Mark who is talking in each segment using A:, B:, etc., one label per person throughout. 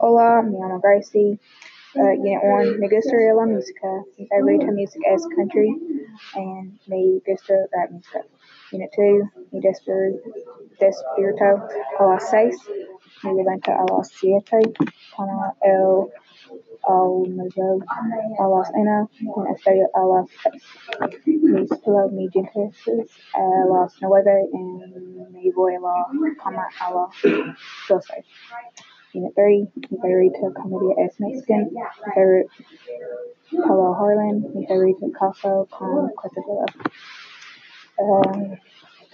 A: Hola, me llamo Gracie. Uh, Unit 1, me gusta la música. Mi favorita music es country and me gusta rap music. Unit 2, me despierto a las 6. Me levanto a las 7. Tomo el almuerzo a las 1. Me estudio a las 3. Me cepillo mis dientes a las 9 y me voy a la cama a las 12. Unit 3, mi favorita comedia es Mexican. Mi favorite Pablo Harlan. Mi favorito caso con Cortadillo. Um,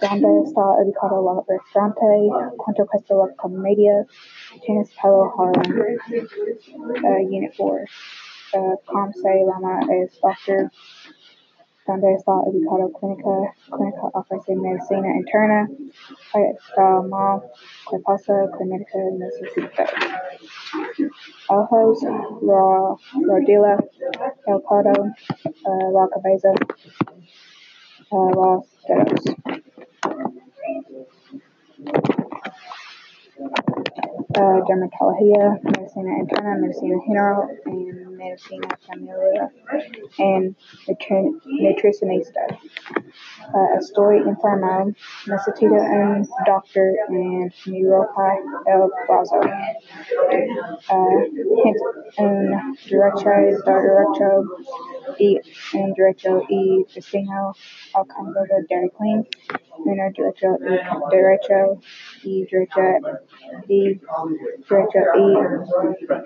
A: ¿Dónde está ubicado el restaurante? ¿Cuánto cuesta la comedia? ¿Quién es Pablo Harlan? Uh, Unit 4, uh, ¿cómo se llama el ¿Dónde está ubicado clínica? Clínica ofrece medicina interna. ¿Qué pasa? Clínica necesita ojos, ra, rodilla, el codo, uh, la cabeza, uh, los dedos. Uh, dermatología, medicina interna, medicina general, and medicina familiar, and nutri- nutricionista. Uh, estoy enfermo, necesito un doctor en mi ropa el plazo. Uh, un derecho, derecho y un derecho y destino al cambio de Dairy Queen. Uno derecho y derecho y derecho y derecho Destino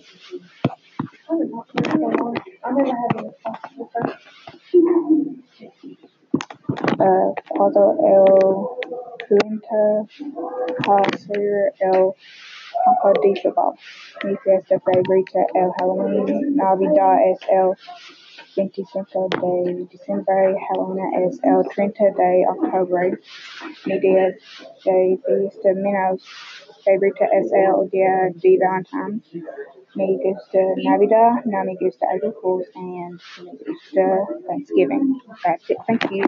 A: Uh, Puente Hacer el Campo de Football. Mi fiesta favorita el Halloween. Navidad es el 25 de diciembre. Halloween es el 30 de octubre. Mi día de fiesta menos favorita es el día de Valentine's. Me gusta Navidad, gusta April Fools, and gusta Thanksgiving. That's it. Thank you.